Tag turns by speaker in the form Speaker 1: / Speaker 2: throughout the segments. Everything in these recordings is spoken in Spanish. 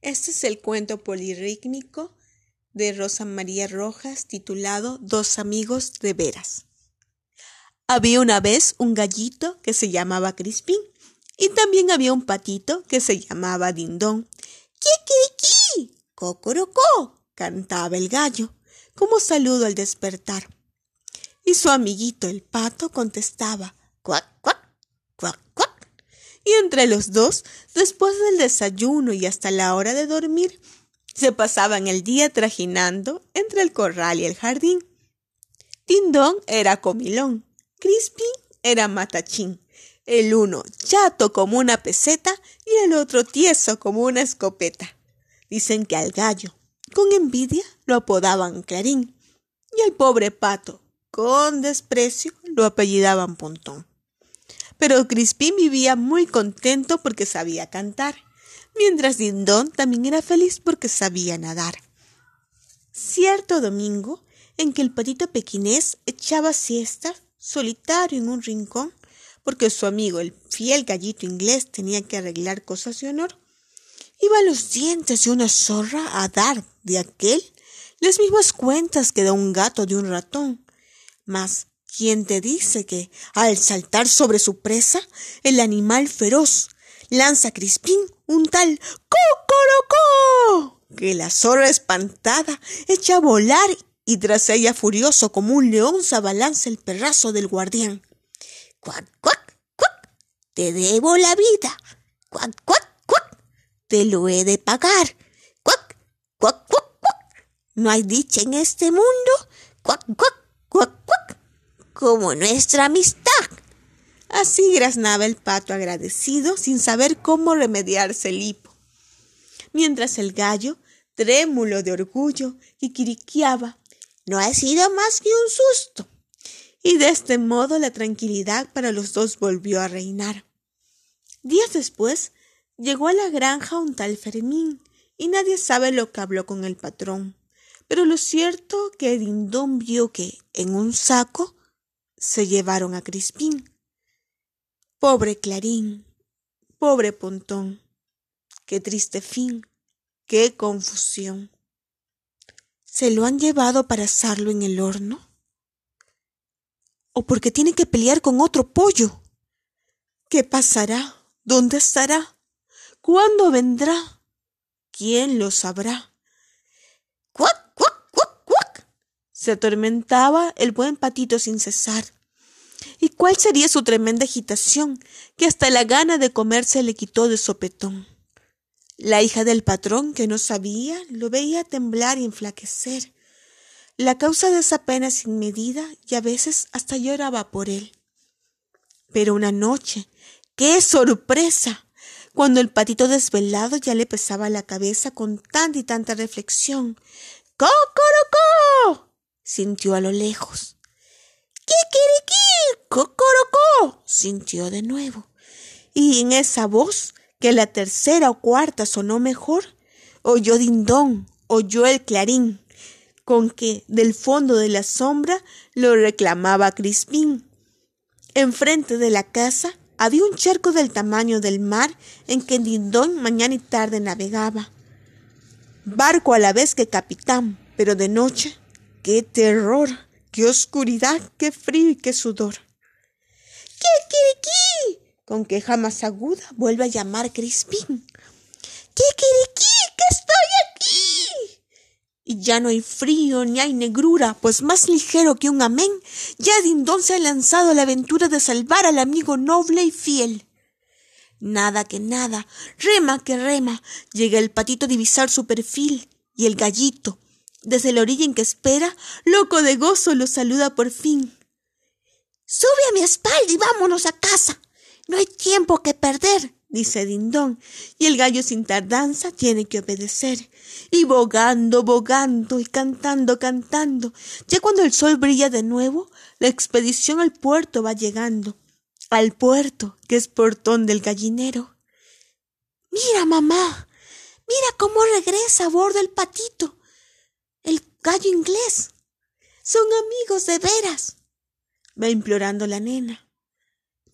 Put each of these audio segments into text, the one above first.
Speaker 1: Este es el cuento polirrítmico de Rosa María Rojas titulado Dos amigos de veras. Había una vez un gallito que se llamaba Crispín y también había un patito que se llamaba Dindón. ¡Kikiki! ¡Cocorocó! cantaba el gallo como saludo al despertar. Y su amiguito el pato contestaba cuac, cuac, cuac, cuac. Y entre los dos, después del desayuno y hasta la hora de dormir, se pasaban el día trajinando entre el corral y el jardín. Tindón era comilón, Crispy era matachín, el uno chato como una peseta y el otro tieso como una escopeta. Dicen que al gallo, con envidia, lo apodaban Clarín, y al pobre pato, con desprecio lo apellidaban Pontón. Pero Crispín vivía muy contento porque sabía cantar, mientras Dindón también era feliz porque sabía nadar. Cierto domingo, en que el patito pequinés echaba siesta solitario en un rincón, porque su amigo el fiel gallito inglés tenía que arreglar cosas de honor, iba los dientes de una zorra a dar de aquel las mismas cuentas que da un gato de un ratón, mas, ¿quién te dice que, al saltar sobre su presa, el animal feroz lanza a Crispín un tal ¡Cocorocó! que la zorra espantada echa a volar y tras ella furioso como un león se abalanza el perrazo del guardián. ¡Cuac, cuac, cuac! Te debo la vida. ¡Cuac, cuac, cuac! Te lo he de pagar. ¡Cuac, cuac, cuac, cuac! No hay dicha en este mundo. ¡Cuac, cuac! cuac, cuac, como nuestra amistad. Así graznaba el pato agradecido sin saber cómo remediarse el hipo. Mientras el gallo, trémulo de orgullo, quiquiriqueaba, no ha sido más que un susto. Y de este modo la tranquilidad para los dos volvió a reinar. Días después llegó a la granja un tal Fermín, y nadie sabe lo que habló con el patrón. Pero lo cierto que Dindón vio que en un saco se llevaron a Crispín. Pobre Clarín, pobre Pontón, qué triste fin, qué confusión. ¿Se lo han llevado para asarlo en el horno? ¿O porque tiene que pelear con otro pollo? ¿Qué pasará? ¿Dónde estará? ¿Cuándo vendrá? ¿Quién lo sabrá? ¡Cuac! Se atormentaba el buen patito sin cesar. ¿Y cuál sería su tremenda agitación, que hasta la gana de comerse le quitó de sopetón? La hija del patrón, que no sabía, lo veía temblar y enflaquecer. La causa de esa pena sin medida y a veces hasta lloraba por él. Pero una noche, ¡qué sorpresa! Cuando el patito desvelado ya le pesaba la cabeza con tanta y tanta reflexión. ¡Cocorocó! Sintió a lo lejos. ¡Kikiriki! ¡Cocorocó! sintió de nuevo. Y en esa voz, que la tercera o cuarta sonó mejor, oyó Dindón, oyó el clarín, con que del fondo de la sombra lo reclamaba Crispín. Enfrente de la casa había un charco del tamaño del mar en que Dindón mañana y tarde navegaba. Barco a la vez que capitán, pero de noche ¡Qué terror! ¡Qué oscuridad! ¡Qué frío y qué sudor! ¡Kikiriki! Con queja más aguda vuelve a llamar Crispín. ¡Kikiriki! ¡Que estoy aquí! Y ya no hay frío ni hay negrura, pues más ligero que un amén, ya Dindón se ha lanzado a la aventura de salvar al amigo noble y fiel. Nada que nada, rema que rema, llega el patito a divisar su perfil, y el gallito, desde la orilla en que espera, loco de gozo, lo saluda por fin. Sube a mi espalda y vámonos a casa. No hay tiempo que perder, dice Dindón, y el gallo sin tardanza tiene que obedecer. Y bogando, bogando y cantando, cantando, ya cuando el sol brilla de nuevo, la expedición al puerto va llegando. Al puerto, que es portón del gallinero. Mira, mamá, mira cómo regresa a bordo el patito gallo inglés. Son amigos de veras. Va implorando la nena.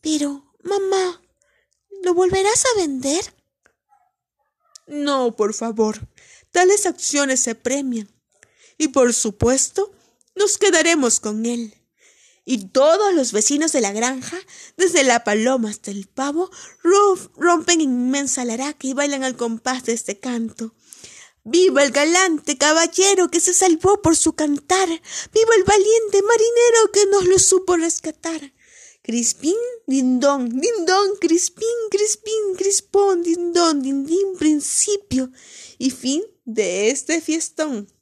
Speaker 1: Pero, mamá, ¿lo volverás a vender? No, por favor. Tales acciones se premian. Y por supuesto, nos quedaremos con él. Y todos los vecinos de la granja, desde la paloma hasta el pavo, rompen inmensa laraca y bailan al compás de este canto. ¡Viva el galante caballero que se salvó por su cantar! ¡Viva el valiente marinero que nos lo supo rescatar! Crispín, dindón, dindón, crispín, crispín, crispón, dindón, dindín, principio y fin de este fiestón.